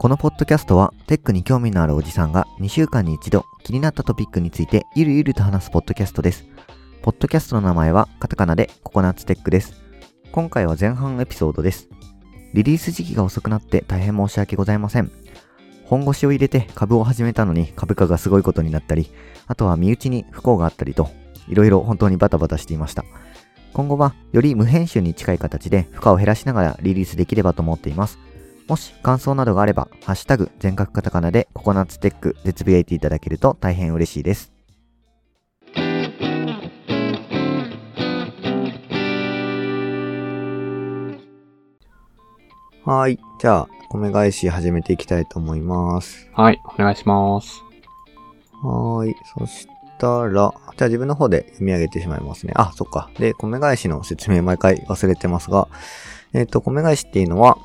このポッドキャストはテックに興味のあるおじさんが2週間に一度気になったトピックについてゆるゆると話すポッドキャストです。ポッドキャストの名前はカタカナでココナッツテックです。今回は前半エピソードです。リリース時期が遅くなって大変申し訳ございません。本腰を入れて株を始めたのに株価がすごいことになったり、あとは身内に不幸があったりと、いろいろ本当にバタバタしていました。今後はより無編集に近い形で負荷を減らしながらリリースできればと思っています。もし感想などがあれば、ハッシュタグ全角カタカナでココナッツテックでつぶやいていただけると大変嬉しいです。はい。じゃあ、米返し始めていきたいと思います。はい、お願いします。はーい。そしたら、じゃあ自分の方で読み上げてしまいますね。あ、そっか。で、米返しの説明毎回忘れてますが、えっ、と、米返しっていうのは、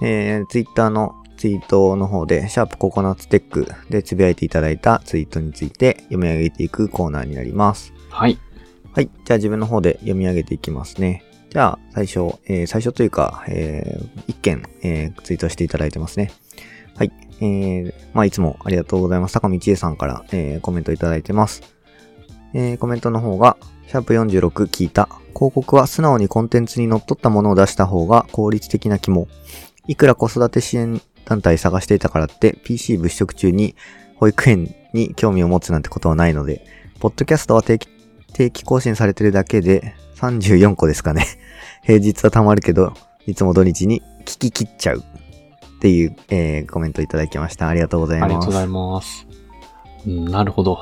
えー、ツイッターのツイートの方で、シャープココナッツテックでつぶやいていただいたツイートについて読み上げていくコーナーになります。はい。はい。じゃあ自分の方で読み上げていきますね。じゃあ、最初、えー最初というか、えー一件、えーツイートしていただいてますね。はい。えー、まあ、いつもありがとうございます。高道恵さんから、えーコメントいただいてます。えーコメントの方が、シャープ46聞いた。広告は素直にコンテンツに則っったものを出した方が効率的な肝。いくら子育て支援団体探していたからって PC 物色中に保育園に興味を持つなんてことはないので、ポッドキャストは定期定期更新されてるだけで34個ですかね。平日はたまるけど、いつも土日に聞き切っちゃう。っていう、えーコメントいただきました。ありがとうございます。ありがとうございます。うん、なるほど。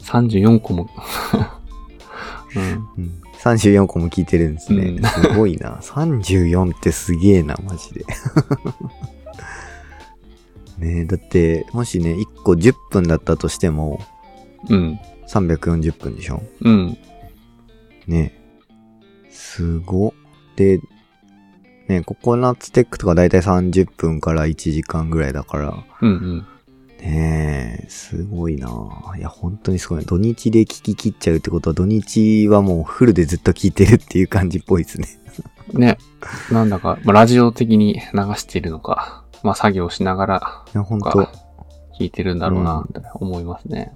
34個も。うん。うん、34個も聞いてるんですね。うんすごいな。34ってすげえな、マジで。ねえ、だって、もしね、1個10分だったとしても、うん。340分でしょ？うん。ねえ。すご。で、ねココナッツテックとかだいたい30分から1時間ぐらいだから、うんうん。ねえ、すごいないや、本当にすごい。土日で聞き切っちゃうってことは、土日はもうフルでずっと聞いてるっていう感じっぽいですね。ね。なんだか、まあ、ラジオ的に流しているのか、まあ、作業しながらいや、本当か聞いてるんだろうな、って思いますね。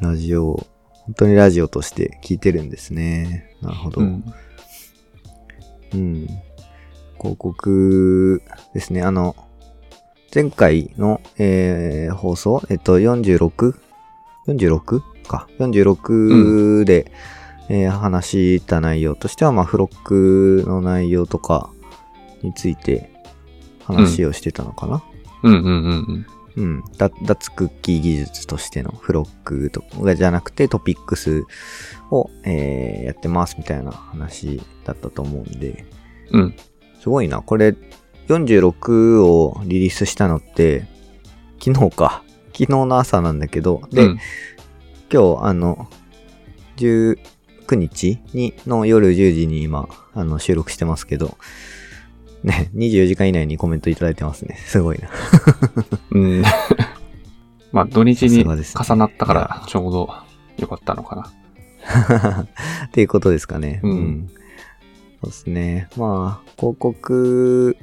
ラジオ、本当にラジオとして聞いてるんですね。なるほど。ううん。ん。広告ですね。あの、前回の、えー放送、えっと、46?46 か。46で、えー話した内容としては、まあ、フロックの内容とかについて話をしてたのかな。うんうんうんうん。だ脱クッキー技術としてのフロックとかじゃなくてトピックスを、えーやってますみたいな話だったと思うんで、うん。うん。すごいな。これ、46をリリースしたのって、昨日か。昨日の朝なんだけど、で、うん今日、あの、19日に、の夜10時に今、あの、収録してますけど、ね、24時間以内にコメントいただいてますね。すごいな。うん。まあ、土日に重なったから、ちょうど良かったのかな。っていうことですかね。うんそうですね。まあ、広告、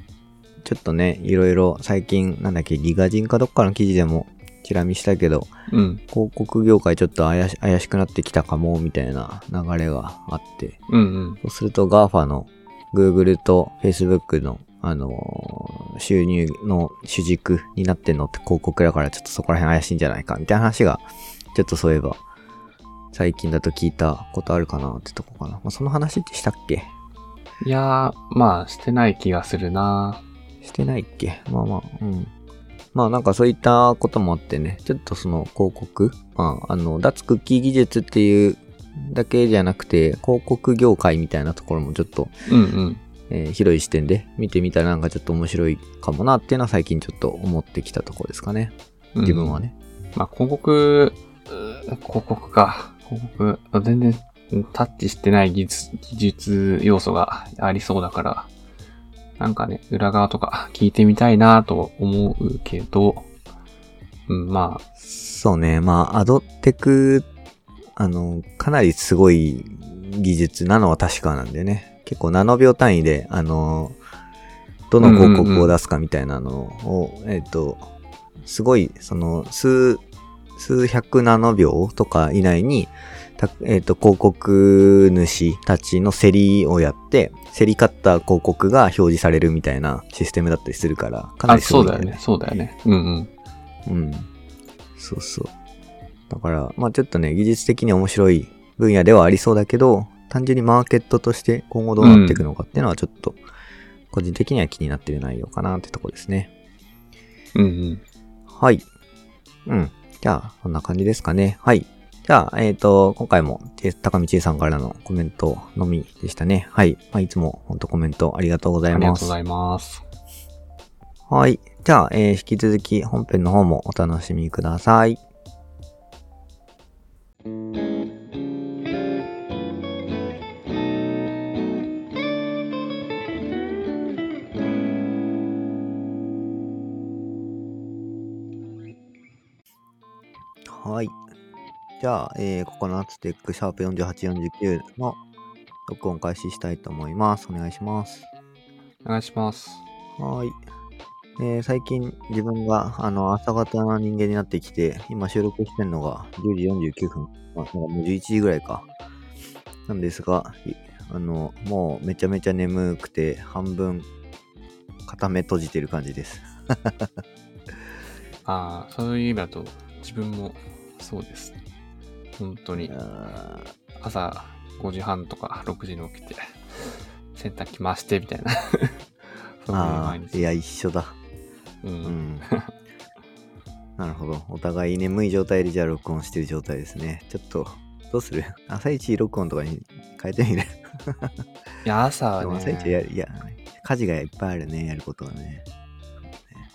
ちょっとね、いろいろ最近、なんだっけ、ギガ人かどっかの記事でも、チラ見したけど、うん。広告業界ちょっと怪し怪しくなってきたかも、みたいな流れがあって、うんうん。そうすると GAFA の Google と Facebook の、あのー収入の主軸になってんのって広告だからちょっとそこら辺怪しいんじゃないかみたいな話が、ちょっとそういえば、最近だと聞いたことあるかなってとこかな。まあ、その話ってしたっけ？いやー、まあ、してない気がするな。してないっけ？まあまあ、うん。まあなんかそういったこともあってね、ちょっとその広告、まああの、脱クッキー技術っていうだけじゃなくて、広告業界みたいなところもちょっと、うんうん。えー広い視点で見てみたらなんかちょっと面白いかもなっていうのは最近ちょっと思ってきたところですかね。うん自分はね。まあ、広告、広告か。広告、全然うんタッチしてない技術、技術要素がありそうだから、なんかね、裏側とか聞いてみたいなと思うけど、うん、まあ、そうね。まあ、アドテク、あの、かなりすごい技術なのは確かなんでね。結構ナノ秒単位で、あの、どの広告を出すかみたいなのを、えっ、と、すごい、その、数、数百ナノ秒とか以内に、たえっ、と、広告主たちの競りをやって、競り勝った広告が表示されるみたいなシステムだったりするから、かなあ、りすごいそうだよね。そうだよね。うんうん。うん。そうそう。だから、まあちょっとね、技術的に面白い分野ではありそうだけど、単純にマーケットとして今後どうなっていくのかっていうのはちょっと、個人的には気になっている内容かなってとこですね。うんうん。はい。うん。じゃあ、こんな感じですかね。はい。じゃあ、えっ、と、今回も、ち高見千恵さんからのコメントのみでしたね。はい。まあ、いつも本当コメントありがとうございますありがとうご。ざいます。はい。じゃあ、えー引き続き本編の方もお楽しみください。じゃあ、えー、ココナッツテックシャープ4849の録音開始したいと思います。お願いします。お願いします。はーい。えー最近自分があの朝方の人間になってきて、今収録してんのが10時49分。まあ、もう11時ぐらいか。なんですが、いあの、もうめちゃめちゃ眠くて、半分片目閉じてる感じです。ああ、そういう意味だと、自分もそうです。本当に。あ朝5時半とか6時に起きて、洗濯機回してみたいな。そういうあ毎日。ーいや、一緒だ。う。うんん。なるほど。お互い眠い状態でじゃあ録音してる状態ですね。ちょっと、どうする？朝一録音とかに変えてみる？いや、朝はでも朝一やね、いや、家事がいっぱいあるね、やることがね。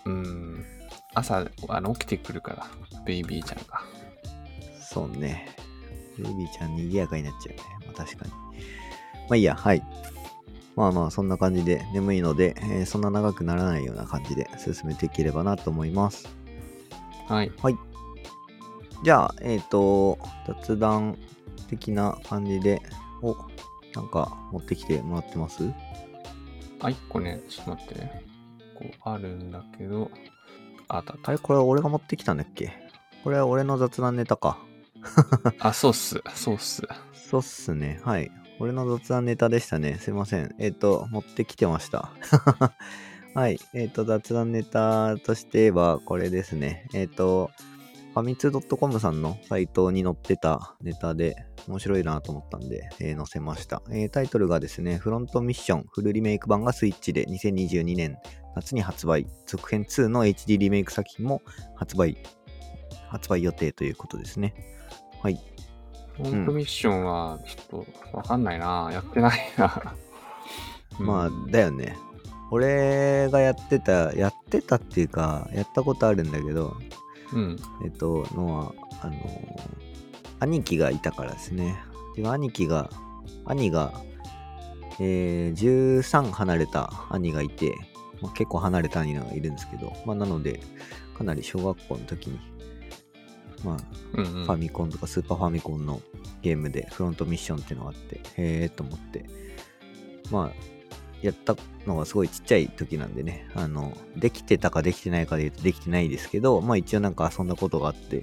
うん。朝、あの、起きてくるから、ベイビーちゃんが。そうね。ベイビーちゃん賑やかになっちゃうね。まあ確かに。まあいいや、はい。まあまあ、そんな感じで眠いので、えーそんな長くならないような感じで進めていければなと思います。はい。じゃあ、えっ、と、雑談的な感じで、お、なんか持ってきてもらってます？あ、一個ね、ちょっと待ってね。こう、あるんだけど、ああったあれ？これ俺が持ってきたんだっけ？これは俺の雑談ネタか。あ、そうっす。そうっす。そうっすね。はい。俺の雑談ネタでしたね。すいません。えっ、と、持ってきてました。はい。えっ、と、雑談ネタとしては、これですね。えっ、と、ファミツー .com さんのサイトに載ってたネタで面白いなと思ったんで、えー載せました、えータイトルがですね、フロントミッションフルリメイク版がスイッチで2022年夏に発売。続編2の HD リメイク作品も発売、発売予定ということですね。はい。フロントミッションは、ちょっと、わかんないな。やってないな。まあうん、だよね。俺がやってた、やってたっていうか、やったことあるんだけど、うん。えっと、のは、あの兄貴がいたからですね。で兄貴が、兄が、えー13離れた兄がいて、まあ、結構離れた兄がいるんですけど、まあ、なので、かなり小学校の時に、まあ、うんうんファミコンとかスーパーファミコンのゲームでフロントミッションっていうのがあって、へえと思って。まあ、やったのがすごいちっちゃい時なんでね、あの、できてたかできてないかで言うとできてないですけど、まあ一応なんか遊んだことがあって、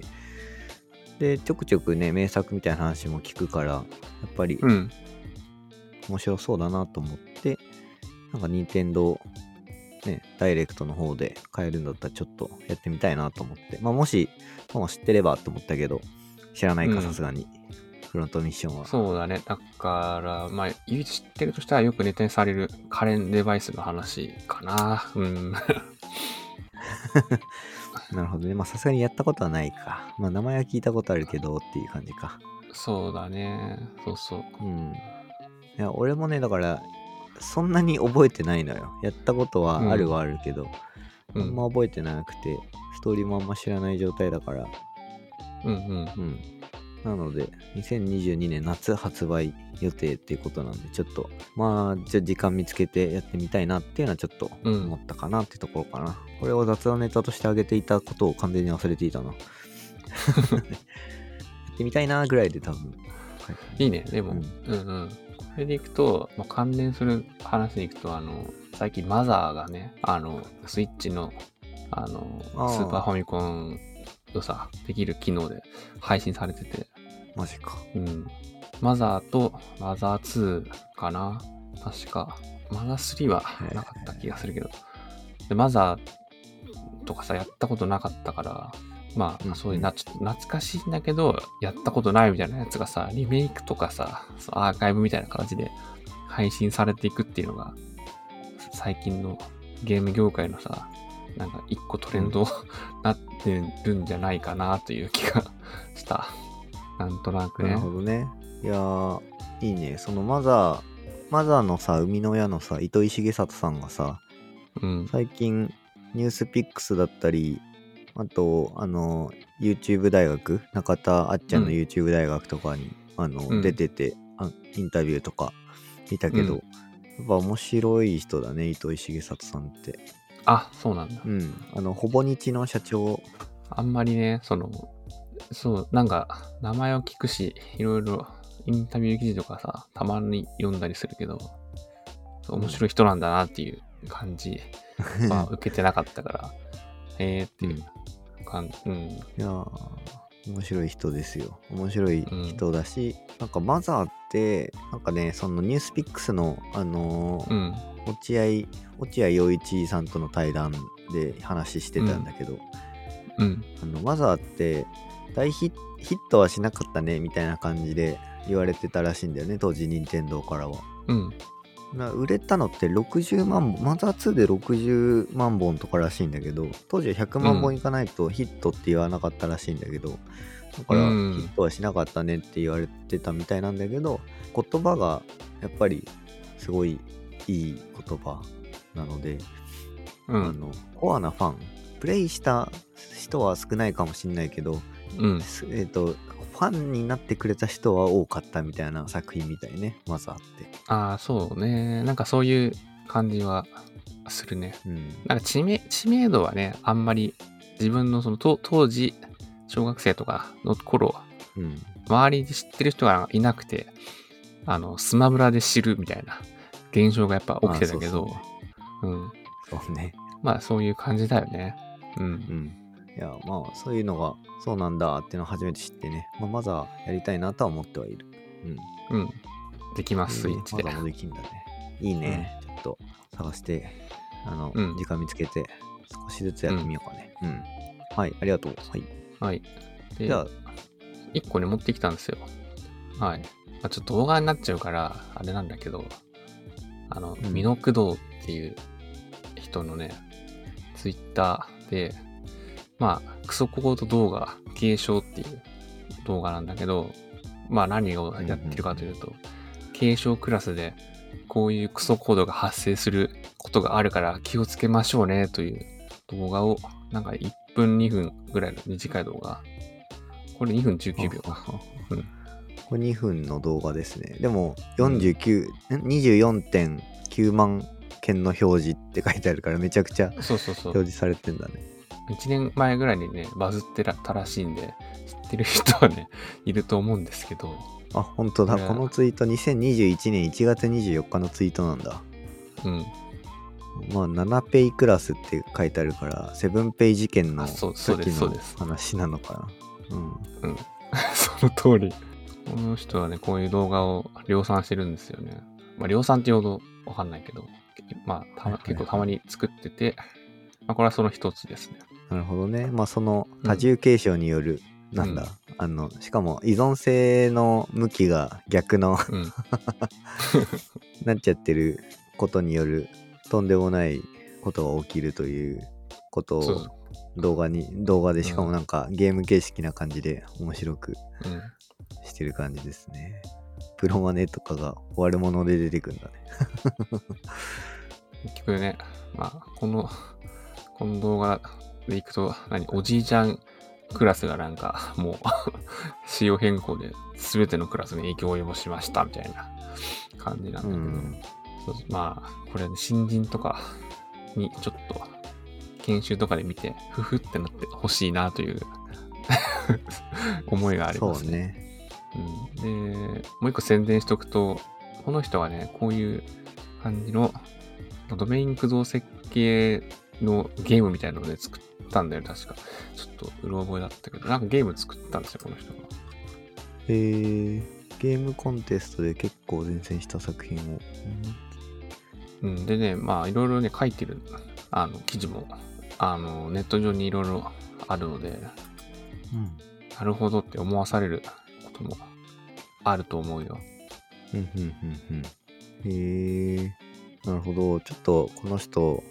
で、ちょくちょくね、名作みたいな話も聞くから、やっぱりうん。面白そうだなと思って、なんか任天堂ね、ダイレクトの方で買えるんだったらちょっとやってみたいなと思って。まあもし、もう知ってればと思ったけど、知らないかうんさすがに、フロントミッションは。そうだね。だから、まあ、唯一知ってるとしたらよくネタにされる家電デバイスの話かな。うん。なるほどね。まあさすがにやったことはないか。まあ名前は聞いたことあるけどっていう感じか。そうだね。そうそう。うん。いや、俺もね、だから、そんなに覚えてないのよ。やったことはあるはあるけど、うん。あんま覚えてなくて、ストーリーもあんま知らない状態だから、うんうん。うん。なので、2022年夏発売予定っていうことなんで、ちょっと、まあ、じゃあ時間見つけてやってみたいなっていうのはちょっとうん思ったかなってところかな。これを雑談ネタとしてあげていたことを完全に忘れていたな。やってみたいなぐらいで多分。いいね。でも、ううんん、うんこれでいくと、まあ、関連する話に行くと、あの、最近マザーがね、あの、スイッチの、あの、あースーパーファミコンのさ、できる機能で配信されてて、マジか。うん。マザーとマザー2かな確か。マザー3はなかった気がするけど。で、マザーとかさ、やったことなかったから、まあ、うんそういうな、ちょっと懐かしいんだけど、やったことないみたいなやつがさ、リメイクとかさ、アーカイブみたいな形で配信されていくっていうのが、最近のゲーム業界のさ、なんか一個トレンド、なってるんじゃないかなという気が した。なんとなくねなる。ほどね。いやー、いいね。そのマザー、マザーのさ、生みの親のさ、糸井重里さんがさ、うん。最近、ニュースピックスだったり、あと、あの、YouTube 大学、中田あっちゃんのうん YouTube 大学とかに、あの、うん出ててあ、インタビューとか見たけど、うんやっぱ面白い人だね、糸井重里さんって。あ、そうなんだ。うん。あの、ほぼ日の社長、あんまりね、その、そう、なんか、名前を聞くし、いろいろインタビュー記事とかさ、たまに読んだりするけど、面白い人なんだなっていう感じは受けてなかったから、へえーっていう。感じ、うん、いやー面白い人ですよ。面白い人だし、なんかマザーって、なんかね、そのニュースピックスの、あのーうん、落合、落合陽一さんとの対談で話してたんだけど、うん、あのマザーって大ヒットはしなかったねみたいな感じで言われてたらしいんだよね、当時任天堂からは。うん、な売れたのって60万本、マザー2で60万本とからしいんだけど、当時は100万本いかないとヒットって言わなかったらしいんだけど、だからヒうん。ットはしなかったねって言われてたみたいなんだけど、言葉がやっぱりすごいいい言葉なので、うん、あのコアなファン、プレイした人は少ないかもしれないけど、うん、すえっ、と、ファンになってくれた人は多かったみたいな作品みたいね、マザーって。ああ、そうね。なんかそういう感じはするね。うん。なんか知名知名度はね、あんまり自分のそのと当時、小学生とかの頃、うん。周りで知ってる人がいなくて、あの、スマブラで知るみたいな現象がやっぱ起きてたけど、うん。そうね。まあそういう感じだよね。うん。うん。いや、まあ、そういうのが、そうなんだっていうのを初めて知ってね、まあ、マザーやりたいなとは思ってはいる。うん。うん。できます、スイッチでマ。ザーもできんだね。いいね。ちょっと探して、あの、うん時間見つけて、少しずつやってみようかね。うん。はい、ありがとう。はい。はい。でじゃあ、一個ね、持ってきたんですよ。はい。まあ、ちょっと動画になっちゃうから、あれなんだけど、あの、うんミノクドウっていう人のね、ツイッターで、まあ、クソコード動画継承っていう動画なんだけど、まあ何をやってるかというと、継承クラスでこういうクソコードが発生することがあるから気をつけましょうねという動画を、なんか1分2分ぐらいの短い動画。これ2分19秒か。うんこれ2分の動画ですね。でも、49、ん24.9万件の表示って書いてあるから、めちゃくちゃそうそうそう。表示されてんだね。1年前ぐらいにね、バズってたらしいんで、知ってる人はね、いると思うんですけど、あ、本当だ。このツイート2021年1月24日のツイートなんだ。うん。まあ、7ペイクラスって書いてあるから、7ペイ事件の時のすそうです話なのかな。うん。うん。その通り。この人はね、こういう動画を量産してるんですよね。まあ、量産っていうほどわかんないけど、まあ、結構たまに作ってて、まあ、これはその一つですね。なるほどね。まあ、その多重継承による、なんだ、うんあの、しかも依存性の向きが逆のうん。なっちゃってることによるとんでもないことが起きるということを動画に動画でしかもなんかゲーム形式な感じで面白くうん。してる感じですね。プロマネとかが悪者で出てくんだね。結局ね、まあ、この、この動画でいくと、何、おじいちゃんクラスがなんか、もう、仕様変更で全てのクラスに影響を及ぼしましたみたいな感じなんだけど、うん。まあ、これ、ね、新人とかにちょっと研修とかで見て、ふふってなってほしいなという 思いがありますそうね。うん、で、もう一個宣伝しとくと、この人はね、こういう感じのドメイン駆動設計のゲームみたいなのをね、作ったんだよ、確か。ちょっとうろ覚えだったけど、なんかゲーム作ったんですよ、この人が。えー、ゲームコンテストで結構前線した作品を。うん、でね、まあ、いろいろね、書いてる、あの、記事も、あの、ネット上にいろいろあるので、うん。なるほどって思わされることもあると思うよ。うん、うん、うん、うん。へえー、なるほど。ちょっとこの人、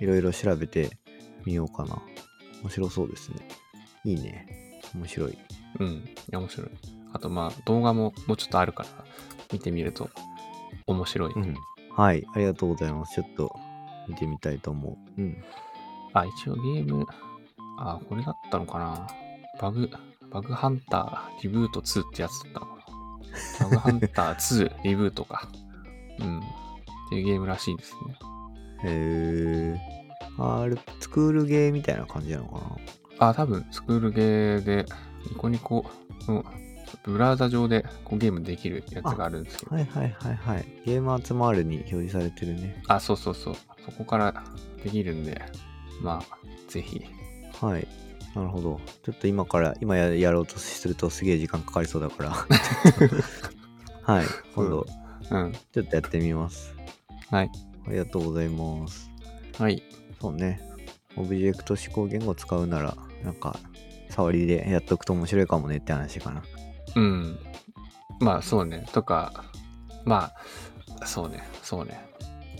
いろいろ調べてみようかな。面白そうですね。いいね。面白い。うん。いや、面白い。あと、まあ、動画ももうちょっとあるから、見てみると面白い。うん。はい。ありがとうございます。ちょっと見てみたいと思う。うん。あ、一応ゲーム、あ、これだったのかな。バグ、バグハンターリブート2ってやつだったのかな。バグハンター2リブートか。うん。っていうゲームらしいですね。へえー。あれ、スクールゲーみたいな感じなのかな？あ、多分、スクールゲーで、ニコニコのブラウザ上でこうゲームできるやつがあるんですけど。はいはいはいはい。ゲーム集まるに表示されてるね。あ、そうそうそう。そこからできるんで、まあ、ぜひ。はい。なるほど。ちょっと今から、今ややろうとするとすげえ時間かかりそうだから。はい。今度、うん。ちょっとやってみます。はい。ありがとうございます。はい。そうね。オブジェクト指向言語を使うなら、なんか、触りでやっとくと面白いかもねって話かな。うん。まあ、そうね。とか、まあ、そうね。そうね。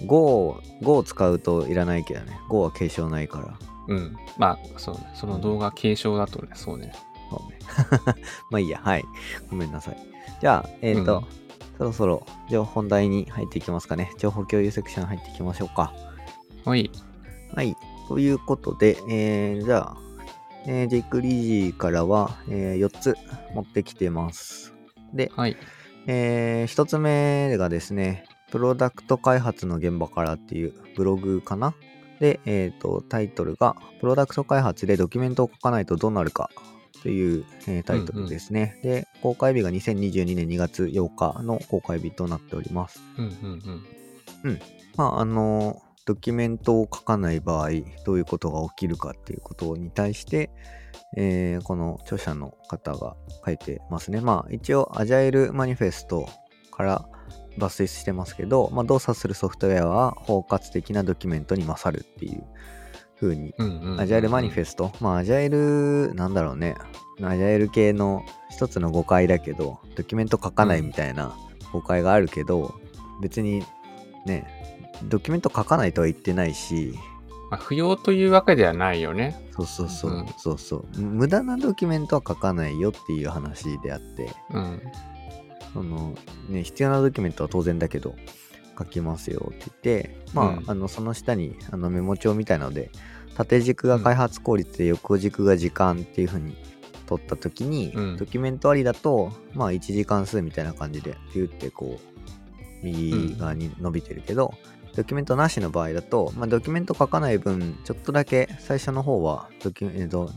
Go を、Go を使うといらないけどね。Go は継承ないから。うん。まあ、そうね。その動画継承だとね、そうね。そうね。まあいいや。はい。ごめんなさい。じゃあ、えっ、と、うんそろそろ、じゃあ本題に入っていきますかね。情報共有セクション入っていきましょうか。はい。はい。ということで、えー、じゃあ、えー、ジェイク・リージーからは、えー、4つ持ってきてます。で、はい。えー、1つ目がですね、プロダクト開発の現場からっていうブログかな。で、えっ、と、タイトルが、プロダクト開発でドキュメントを書かないとどうなるかという、えータイトルですね、で、公開日が2022年2月8日の公開日となっております。うんうんうん。まあ、あの、ドキュメントを書かない場合、どういうことが起きるかっていうことに対して、えーこの著者の方が書いてますね。まあ、一応、アジャイルマニフェストから抜粋してますけど、まあ、動作するソフトウェアは包括的なドキュメントに勝るっていう風に。アジャイルマニフェスト、まあ、アジャイル、なんだろうね、アジャイル系の一つの誤解だけど、ドキュメント書かないみたいな誤解があるけど、別にね、ドキュメント書かないとは言ってないし、まあ、不要というわけではないよね。そうそうそう、うん。そうそう、無駄なドキュメントは書かないよっていう話であって、うん。そのね、必要なドキュメントは当然だけど、書きますよって言って、まあ、うん。あのその下にあのメモ帳みたいなので、縦軸が開発効率で横軸が時間っていう風に取った時に、うん。ドキュメントありだと、まあ1時間数みたいな感じで、ピューってこう、右側に伸びてるけど、ドキュメントなしの場合だと、まあ、ドキュメント書かない分、ちょっとだけ最初の方はドキュメント、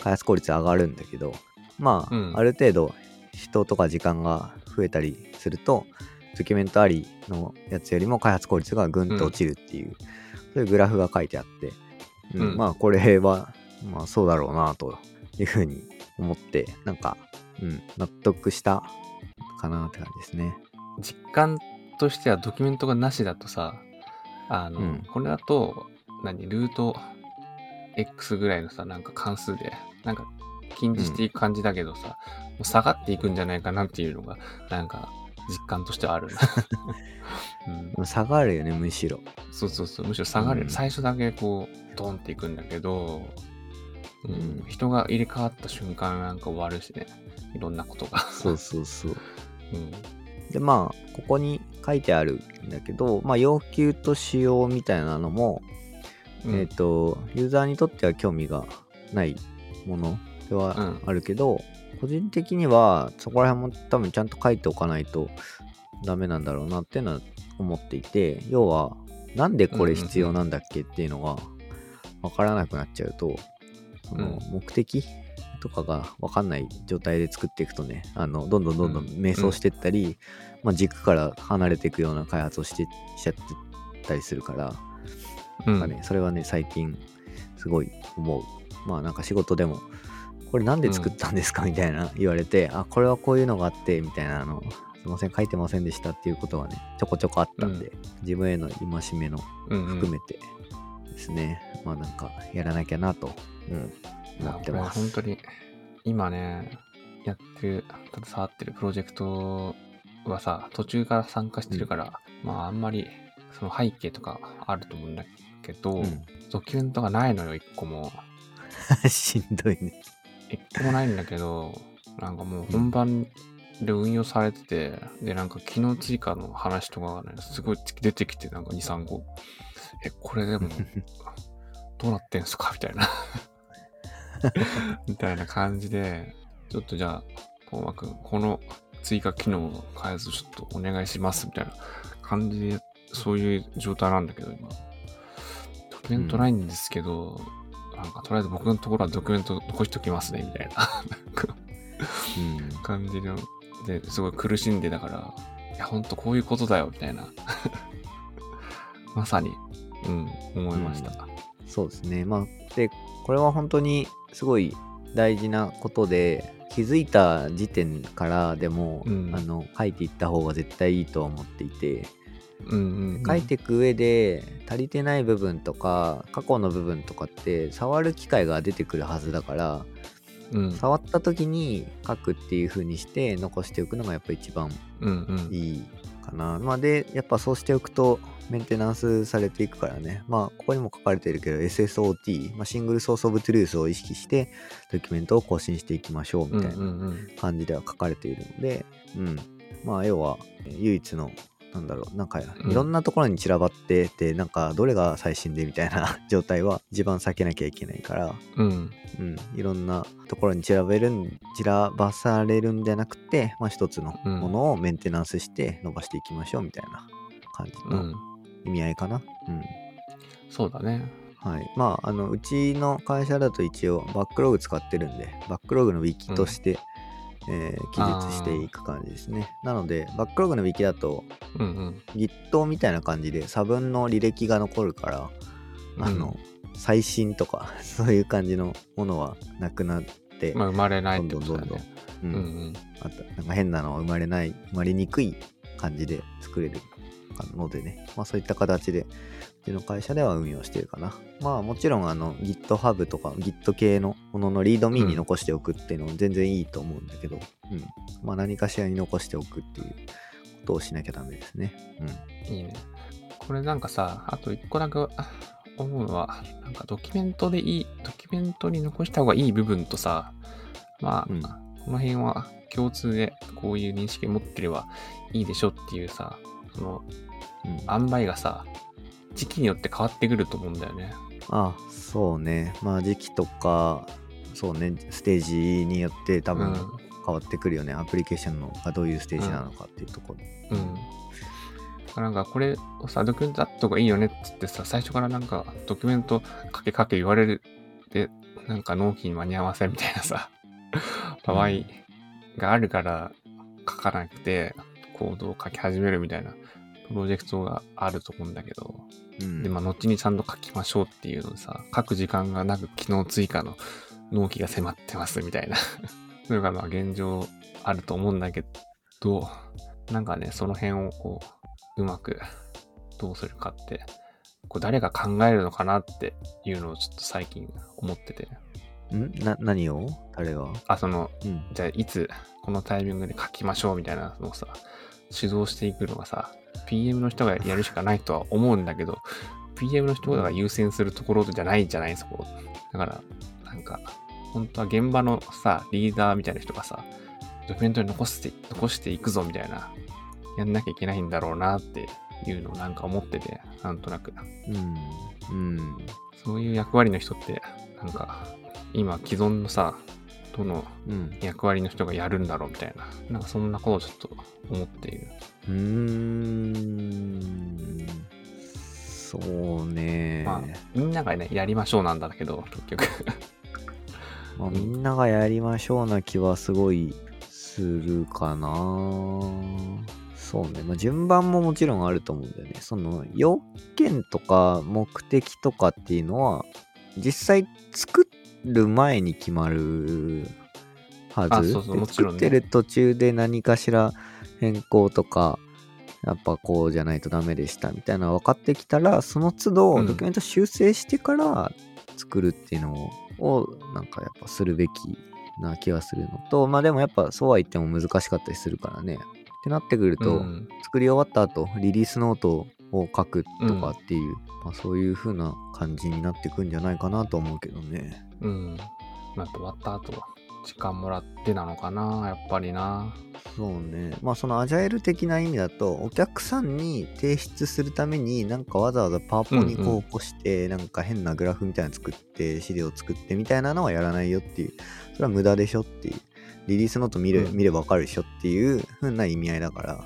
開発効率上がるんだけど、まあ、うん。ある程度人とか時間が増えたりすると、ドキュメントありのやつよりも開発効率がぐんと落ちるっていう、そういうグラフが書いてあって、うんうん。まあこれは、まあそうだろうなというふうに思って、なんか、うん、納得したかなって感じですね。実感としてはドキュメントがなしだとさ、あの、うん。これだと、何、ルート X ぐらいのさ、なんか関数で、なんか近似していく感じだけどさ、もう下がっていくんじゃないかなっていうのが、なんか実感としてはあるな。うん、下がるよね、むしろ。そうそうそう、むしろ下がる、うん最初だけこう、ドンっていくんだけど、うんうん人が入れ替わった瞬間なんか終わるしね、いろんなことが。そうそうそう。うん。で、まあ、ここに書いてあるんだけど、まあ、要求と仕様みたいなのも、うんえっ、と、ユーザーにとっては興味がないものではうんあるけど、個人的にはそこら辺も多分ちゃんと書いておかないとダメなんだろうなっていうのは思っていて、要は、なんでこれ必要なんだっけっていうのがわからなくなっちゃうと、その目的とかがわかんない状態で作っていくとね、あの、どんどんどんどん迷走していったり、まあ、軸から離れていくような開発をしてしちゃってたりするから、うん。なんかね、それはね、最近すごい思う。まあなんか仕事でも、これなんで作ったんですか？みたいな言われて、あ、これはこういうのがあって、みたいな、あの、すいません、書いてませんでしたっていうことはね、ちょこちょこあったんで、自分への戒めのうんうん。含めてですね、まあなんかやらなきゃなと、うん、思ってまいやこれ本す。当に、今ね、やってる、携わってるプロジェクトはさ、途中から参加してるから、まああんまり、その背景とかあると思うんだけど、うん。ドキュメントがないのよ、一個も。しんどいね。一個もないんだけど、なんかもう本番で運用されてて、で、なんか機能追加の話とかがね、すごい出てきて、なんか2、3個。え、これでも、どうなってんすか？みたいな。みたいな感じで、ちょっとじゃあ、本間くん、この追加機能の開発ちょっとお願いします、みたいな感じで、そういう状態なんだけど、今。ドキュメントないんですけど、なんかとりあえず僕のところはドキュメント残しておきますね、みたいなうん感じのですごい苦しんでだから、いや、ほんとこういうことだよ、みたいな。まさに、うん、思いました。そうですね。まあ、で、これは本当にすごい大事なことで、気づいた時点からでも、うんあの書いていった方が絶対いいとは思っていて、うんうん、うん。書いていく上で足りてない部分とか過去の部分とかって触る機会が出てくるはずだからうん、触った時に書くっていう風にして残しておくのがやっぱ一番うんうん。いいかな。まあでやっぱそうしておくとメンテナンスされていくからね。まあここにも書かれてるけど SSOT、まあ、シングルソースオブトゥルースを意識してドキュメントを更新していきましょうみたいなうんうんうん感じでは書かれているので、うん。まあ、要は、唯一の、なんだろう、なんか、うんいろんなところに散らばってて、なんか、どれが最新でみたいな 状態は一番避けなきゃいけないから、うん。うん。いろんなところに散らべるん、散らばされるんじゃなくて、まあ、一つのものをメンテナンスして伸ばしていきましょうみたいな感じのうん。意味合いかな。うん。そうだね。はい。まあ、あの、うちの会社だと一応バックログ使ってるんで、バックログのウィキとして、えー記述していく感じですね。なので、バックログのウィキだと、うんうん。Git みたいな感じで差分の履歴が残るから、あの、最新とか、そういう感じのものはなくなって、まあ、生まれないってどんどんどんどんことだよね。、ううんんうん。あとなんか変なのは生まれない、生まれにくい感じで作れるのでね、まあそういった形で、うちの会社では運用してるかな。まあもちろんあの GitHub とか Git 系のものの README に残しておくっていうのも全然いいと思うんだけど、うん。まあ何かしらに残しておくっていうことをしなきゃダメですね。いいね。これなんかさ、あと一個だけ思うのは、なんかドキュメントでいい、ドキュメントに残した方がいい部分とさ、まあ、うんこの辺は共通でこういう認識持ってればいいでしょっていうさ、そのうん。うん、塩梅がさ、時期によって変わってくると思うんだよね。あ、そうね。まあ時期とか、そうね、ステージによって多分うん変わってくるよね。アプリケーションのがどういうステージなのかっていうところ。うん。だからなんかこれをさ、ドキュメントあった方がいいよねって言ってさ、最初からなんかドキュメント書け書け言われるで、なんか納期に間に合わせみたいなさ、場合があるから書かなくて、コードを書き始めるみたいなプロジェクトがあると思うんだけど、うんで、まあ、後にちゃんと書きましょうっていうのでさ、書く時間がなく機能追加の納期が迫ってますみたいな。それがまあ現状あると思うんだけど、なんかね、その辺をこう、うまくどうするかって、こう誰が考えるのかなっていうのをちょっと最近思ってて。ん？な、何を？誰が？あ、その、うん。じゃあいつこのタイミングで書きましょうみたいなのをさ、指導していくのがさ、PM の人がやるしかないとは思うんだけど、PM の人が優先するところじゃないじゃないそこ。だから、なんか、本当は現場のさ、リーダーみたいな人がさ、ドキュメントに残して、残していくぞみたいな、やんなきゃいけないんだろうなっていうのをなんか思ってて、なんとなく。うん。うん。そういう役割の人って、なんか、今既存のさ、どのうん。役割の人がやるんだろうみたいな、なんかそんなことをちょっと思っている。うーん。そうね、まあ、みんながね、やりましょうなんだけど、結局。まあ、みんながやりましょうな気はすごいするかな。そうね。まあ、順番ももちろんあると思うんだよね。その、要件とか目的とかっていうのは、実際作る前に決まるはず。あそうそうでもちろんね作ってる途中で何かしら変更とか、やっぱこうじゃないとダメでしたみたいなの分かってきたら、その都度うんドキュメント修正してから作るっていうのを、なんかやっぱするべきな気がするのと、まあでもやっぱそうは言っても難しかったりするからね。ってなってくると、うん作り終わった後、リリースノートを書くとかっていう、まあそういう風な感じになってくんじゃないかなと思うけどね。うん。まあ、終わった後、時間もらってなのかな、やっぱりな。そうね。まあそのアジャイル的な意味だと、お客さんに提出するためになんかわざわざパワポにこう起こして、なんか変なグラフみたいなの作って、資料作ってみたいなのはやらないよっていう。それは無駄でしょっていう。リリースノート見れ,、うん見ればわかるでしょっていう風な意味合いだから。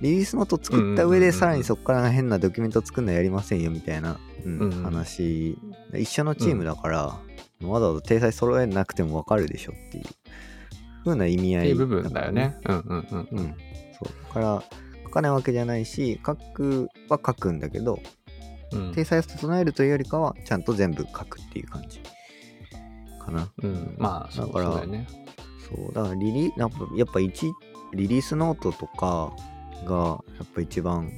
リリースノート作った上でさらにそこから変なドキュメント作るのやりませんよみたいな、うんうんうん話。一緒のチームだから、わざわざ体裁揃えなくてもわかるでしょっていう風な意味合いっていう部分だよね。うんうんうん。うん、そう。だから書かないわけじゃないし書くは書くんだけどうん。体裁を整えるというよりかはちゃんと全部書くっていう感じかな。うん、まあ、そうだからそうだよね。そう。だからリリやっぱやっぱ一リリースノートとかがやっぱ一番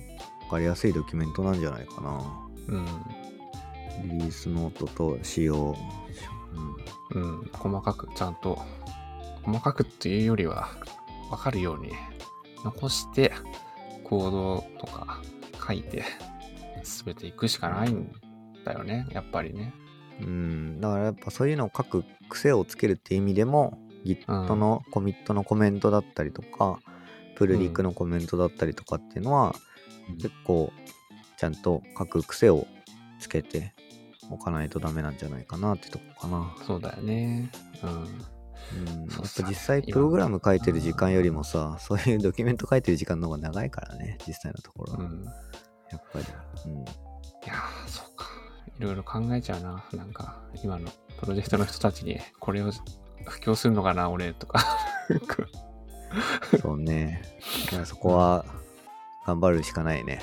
分かりやすいドキュメントなんじゃないかな。うん。リリースノートと仕様、うん、うん、細かくちゃんと細かくっていうよりは分かるように残してコードとか書いて進めていくしかないんだよねやっぱりね。うん、だからやっぱそういうのを書く癖をつけるっていう意味でも Git のコミットのコメントだったりとか、プルリクのコメントだったりとかっていうのは、結構ちゃんと書く癖をつけておかないとダメなんじゃないかなってとこかな。そうだよねうんうん、やっそうそうぱ実際プログラム書いてる時間よりもさ、そういうドキュメント書いてる時間の方が長いからね、実際のところは。うんやっぱり。うんいやーそうかいろいろ考えちゃうななんか今のプロジェクトの人たちにこれを布教するのかな俺とかそうね。いやそこは頑張るしかないね。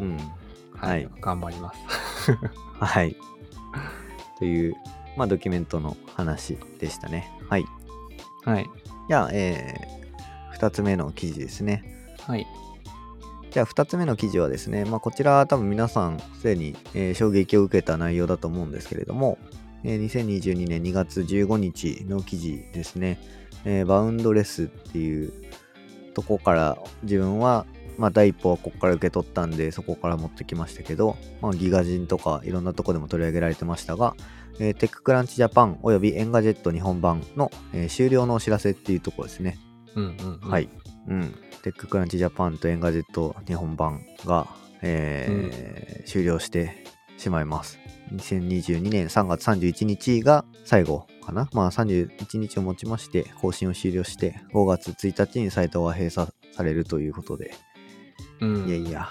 う んうん。ははいい、頑張ります はい。という、まあ、ドキュメントの話でしたね。はい。はいじゃあ、えー、2つ目の記事ですね。はいじゃあ、2つ目の記事はですね、まあ、こちら多分皆さんすでに、えー衝撃を受けた内容だと思うんですけれども、えー2022年2月15日の記事ですね。えーバウンドレスっていうとこから自分は、まあ、第一歩はここから受け取ったんで、そこから持ってきましたけど、まあ、ギガ人とかいろんなとこでも取り上げられてましたが、えー TechCrunch Japan および Engadget 日本版の、えー終了のお知らせっていうところですね。うんうん、うん、はい。うん。 TechCrunch Japan と Engadget 日本版が、えー終了してしまいます。2022年3月31日が最後かな。まあ31日をもちまして更新を終了して5月1日にサイトが閉鎖されるということで、うんいやいや、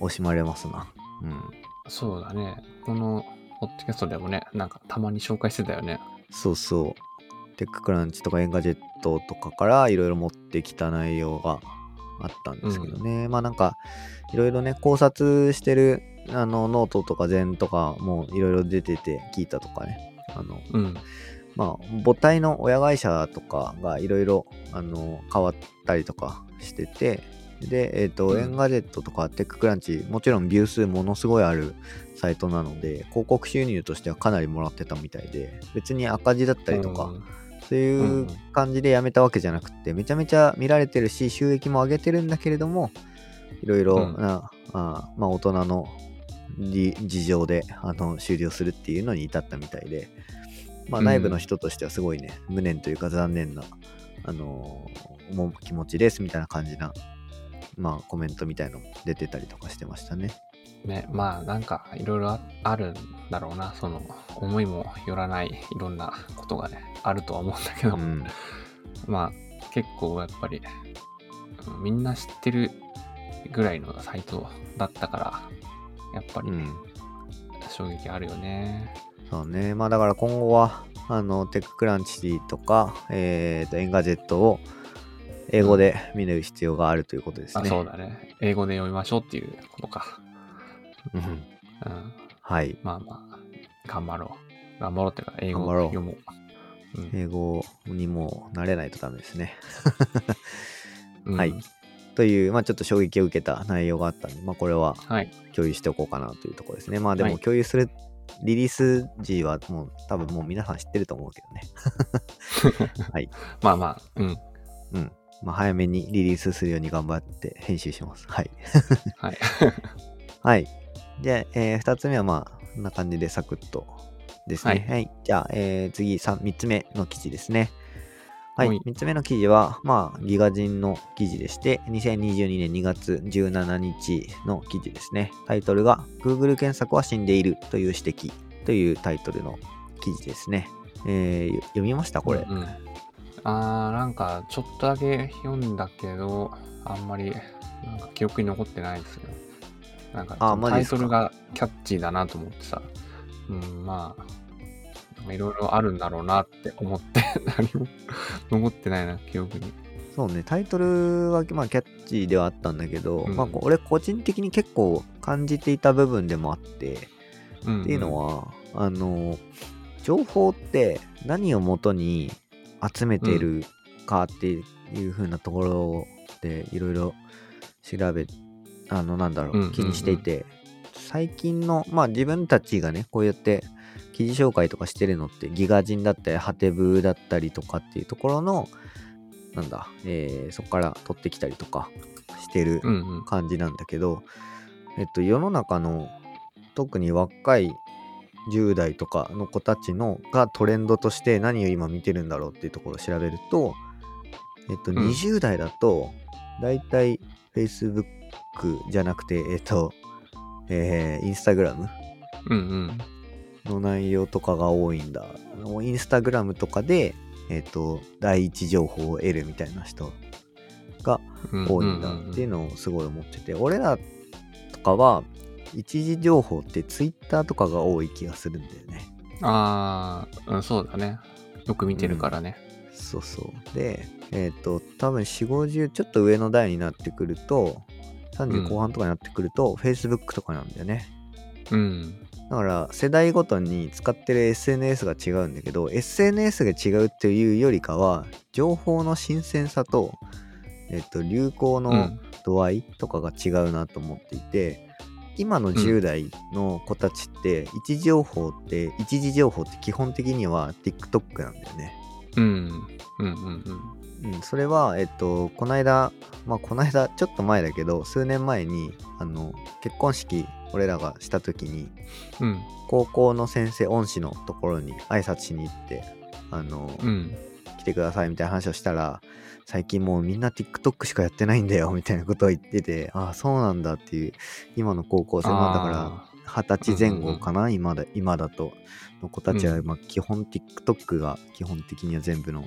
惜しまれますな。うん。そうだね。この、ポッドキャストでもね、なんかたまに紹介してたよね。そうそう。 TechCrunch とか Engadget とかからいろいろ持ってきた内容があったんですけどね。まあなんか、いろいろね、考察してるあのノートとか Zenn とかもいろいろ出てて聞いたとかね。あの、うん。まあ、母体の親会社とかがいろいろあの変わったりとかしてて、で、えっ、と、うん。 Engadget とか TechCrunch、もちろんビュー数ものすごいあるサイトなので、広告収入としてはかなりもらってたみたいで、別に赤字だったりとか、そういう感じでやめたわけじゃなくて、めちゃめちゃ見られてるし、収益も上げてるんだけれども、いろいろうん。な、あまあ大人のり事情であの終了するっていうのに至ったみたいで、まあうん。内部の人としてはすごいね、無念というか残念な、あのー思う気持ちですみたいな感じな、まあコメントみたいのも出てたりとかしてましたね。ね、まあなんかいろいろああるんだろうな。その思いもよらないいろんなことがね、あるとは思うんだけど、うん。まあ結構やっぱり、うんみんな知ってるぐらいのサイトだったから、やっぱりうん。衝撃あるよね。そうね。まあだから今後は、あの、 TechCrunch とか、えっ、と、 Engadget を英語で見る必要があるということですあね。そうだね。英語で読みましょうっていうことか。うん。うん。はい。まあまあ、頑張ろう。頑張ろうっていうか、英語を読もう。うん英語にもう慣れないとダメですね。うんはいという、まあちょっと衝撃を受けた内容があったんで、まあこれははい。共有しておこうかなというところですね。まあでもはい共有する、リリース時はもう多分もう皆さん知ってると思うけどね。はい。まあまあ、うん。うん。まあ早めにリリースするように頑張って編集します。はい。はい。はい。じゃあ、えー、2つ目はまあ、こんな感じでサクッとですね。ははいい。じゃあ、えー、次3、3つ目の記事ですね。はい。はい3つ目の記事は、まあ、ギガ人の記事でして、2022年2月17日の記事ですね。タイトルが、Google 検索は死んでいるという指摘というタイトルの記事ですね。えー、読みました？これ。うんうんあー、なんか、ちょっとだけ読んだけど、あんまり、なんか記憶に残ってないですね。なんか、あーマジですか？タイトルがキャッチーだなと思ってさ、うん、まあ、いろいろあるんだろうなって思って、何も残ってないな、記憶に。そうね、タイトルは、まあ、キャッチーではあったんだけど、うんまあ、俺個人的に結構感じていた部分でもあって、うん、っていうのは、あの、情報って何をもとに集めてるかっていう風なところでいろいろ調べ、あの、なんだろう、うんうんうん。気にしていて、最近の、まあ自分たちがね、こうやって記事紹介とかしてるのってギガ人だったり、ハテブだったりとかっていうところの、なんだ、えーそこから取ってきたりとかしてるうんうん。感じなんだけど、えっと、世の中の特に若い10代とかの子たちのがトレンドとして何を今見てるんだろうっていうところを調べると、えっと、ん20代だと、だいたい Facebook じゃなくて、えっと、えー、Instagram。の内容とかが多いんだ。インスタグラムとかで、えっと、第一情報を得るみたいな人がうん多いんだっていうのをすごい思ってて、俺らとかは一時情報ってツイッターとかが多い気がするんだよね。ああ、うん、そうだね。よく見てるからね。そうそう。で、えっ、と、多分4、50ちょっと上の代になってくると、30後半とかになってくると、Facebook とかなんだよね。うん。だから世代ごとに使ってる SNS が違うんだけど SNS が違うっていうよりかは情報の新鮮さと、えっと、流行のうん。度合いとかが違うなと思っていて今の10代の子たちって一時情報って一時情報って基本的には TikTok なんだよね。うん。うんうんうん。うん、それは、えっと、この間、まあ、この間、ちょっと前だけど、数年前に、あの、結婚式、俺らがした時に、うん。高校の先生、恩師のところに挨拶しに行って、あの、うん。来てくださいみたいな話をしたら、最近もうみんな TikTok しかやってないんだよ、みたいなことを言ってて、ああ、そうなんだっていう、今の高校生、まあだから、あ二十歳前後かな、今だ今だと。の子たちは、うん。まあ、基本 TikTok が基本的には全部の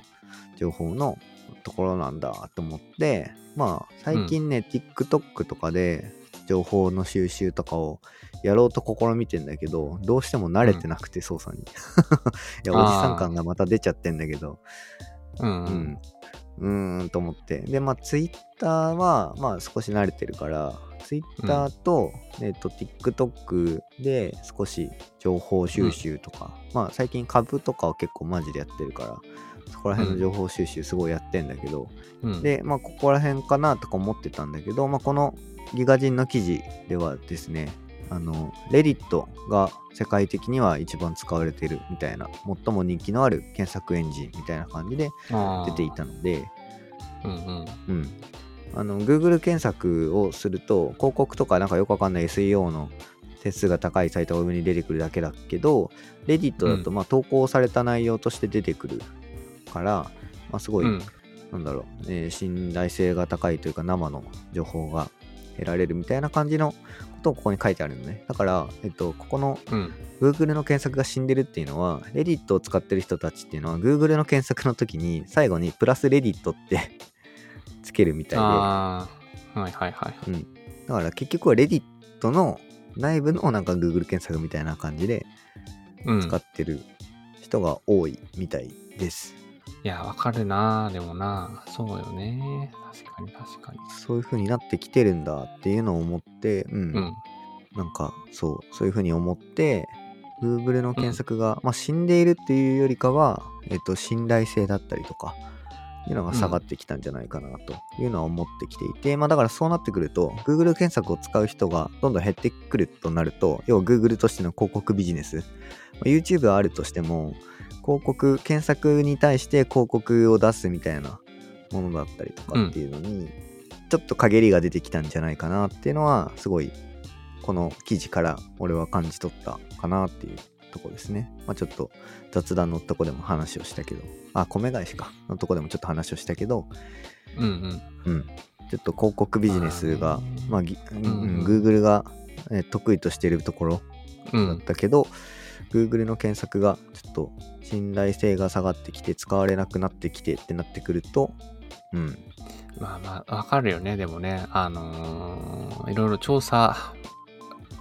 情報のところなんだと思ってまあ最近ね、TikTok とかで情報の収集とかをやろうと試みてんだけどどうしても慣れてなくて操作に。いやおじさん感がまた出ちゃってんだけど。ーうんう。うんんうーんと思って。でまあ Twitter はまあ少し慣れてるからツイッターと、えっと、TikTok で少し情報収集とか、まあ最近株とかを結構マジでやってるから、そこら辺の情報収集すごいやってんだけど、うん、で、まあここら辺かなとか思ってたんだけど、まあこのギガ人の記事ではですね、あの、レディットが世界的には一番使われてるみたいな、最も人気のある検索エンジンみたいな感じで出ていたので、うんうん。うん。あの、Google 検索をすると、広告とかなんかよくわかんない SEO の手数が高いサイトが上に出てくるだけだけど、Reddit だとまあ投稿された内容として出てくるから、まあすごい、うんなんだろう、えー信頼性が高いというか生の情報が得られるみたいな感じのことをここに書いてあるのね。だから、えっと、ここのうん。Google の検索が死んでるっていうのは、Reddit を使ってる人たちっていうのは、Google の検索の時に最後にプラス Reddit って つけるみたいで、ああ、はいはいはい。うん。だから結局は Reddit の内部のなんか Google 検索みたいな感じでうん。使ってる人が多いみたいです。いや、わかるなでもなそうよね。確かに確かに。そういう風になってきてるんだっていうのを思って、うん。うん。なんかそう、そういう風に思って、Google の検索が、まあ死んでいるっていうよりかは、えっと、信頼性だったりとか、いうのが下がってきたんじゃないかなというのは思ってきていて、まあだからそうなってくると、Google 検索を使う人がどんどん減ってくるとなると、要は Google としての広告ビジネス、まあ YouTube はあるとしても、広告、検索に対して広告を出すみたいなものだったりとかっていうのに、ちょっと陰りが出てきたんじゃないかなっていうのは、すごい、この記事から俺は感じ取ったかなっていうとこですね。まあちょっと雑談のとこでも話をしたけど、あ、米返しかのとこでもちょっと話をしたけど、うんうん。うん。ちょっと広告ビジネスが、まあ、ぎうんうんうん Google が、えー得意としているところだっうん。たけど、Google の検索がちょっと信頼性が下がってきて使われなくなってきてってなってくると、うん。まあまあ、わかるよね。でもね、あのーいろいろ調査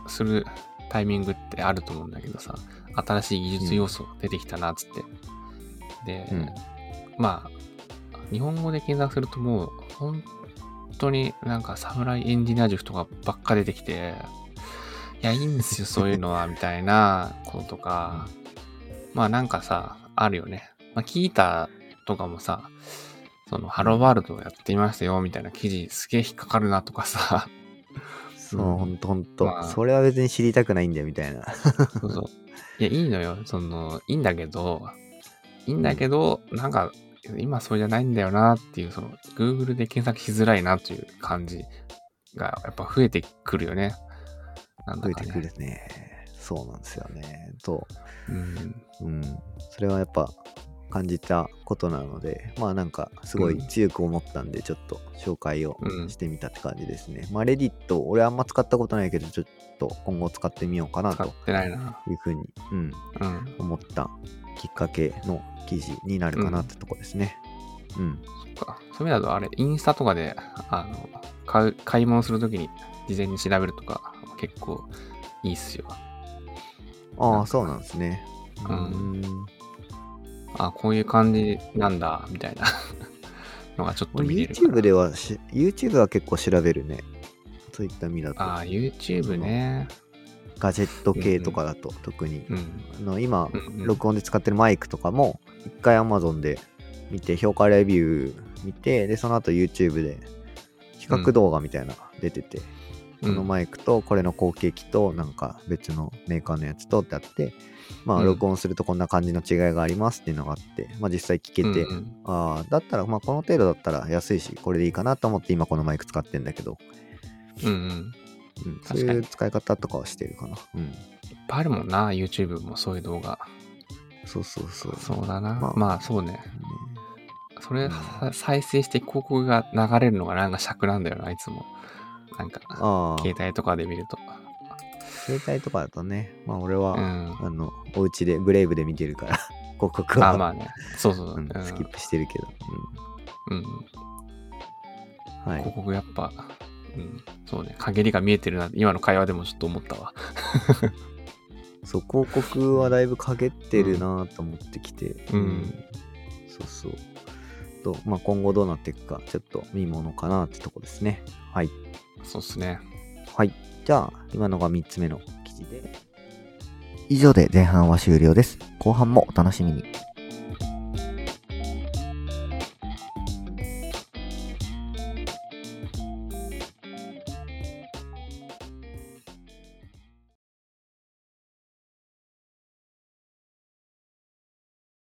するタイミングってあると思うんだけどさ、新しい技術要素出てきたな、つって。で、うんまあ、日本語で検索するともう、本当になんか侍エンジニア塾とかばっか出てきて、いや、いいんですよ、そういうのは、みたいなこととか、まあなんかさ、あるよね。まあ、聞いたとかもさ、その、ハローワールドやってみましたよ、みたいな記事すげえ引っかかるなとかさ、そう、うんほんとほんと、まあそれは別に知りたくないんだよみたいな。そうそう。いや、いいのよ。その、いいんだけど、いいんだけど、なんか、今そうじゃないんだよなっていう、その、Google で検索しづらいなという感じが、やっぱ増えてくるよね。なんだかね。増えてくるね。そうなんですよね。と、うん。うん。それはやっぱ感じたことなので、まあなんかすごい強く思ったんで、ちょっと紹介をうんしてみたって感じですね。まあ、レディット、俺あんま使ったことないけど、ちょっと今後使ってみようかなと使ってないな。いうふうに、うん、うん。思ったきっかけの記事になるかなってとこですね。うん。そっか。そういう意味だと、あれ、インスタとかで、あの、買う、買い物するときに事前に調べるとか、結構いいっすよ。ああ、そうなんですね。ううんん。あ、こういう感じなんだ、みたいな のがちょっと見れる。YouTube ではし、YouTube は結構調べるね。そういった意味だと。ああ、YouTube ね。ガジェット系とかだと、特に。うん。あの今、うんうん録音で使ってるマイクとかも、一回 Amazon で見て、評価レビュー見て、で、その後 YouTube で比較動画みたいなの出てて、このマイクとこれの後継機となんか別のメーカーのやつとってあって、まあうん録音するとこんな感じの違いがありますっていうのがあって、まあ実際聞けて、うんうんああ、だったらまあこの程度だったら安いし、これでいいかなと思って今このマイク使ってんだけど、うんうん。うん、そういう使い方とかはしてるかな。うん。いっぱいあるもんな、YouTube もそういう動画。そうそうそう。そうだな。まあまあ、そうね。ねそれ、再生して広告が流れるのがなんか尺なんだよな、いつも。なんか、携帯とかで見ると。携帯とかだとね、まあ俺は、うん。あの、お家でブレイブで見てるから、広告は、あまあね。そうそう。うん、スキップしてるけど、うん。うん。うん。はい。広告やっぱ、うん。そうね。陰りが見えてるな。今の会話でもちょっと思ったわ。そう、広告はだいぶ陰ってるなと思ってきて、うんそうそう。と、まあ今後どうなっていくか、ちょっと見ものかなってとこですね。はい。そうっすね。はい。じゃあ、今のが3つ目の記事で。以上で前半は終了です。後半もお楽しみに。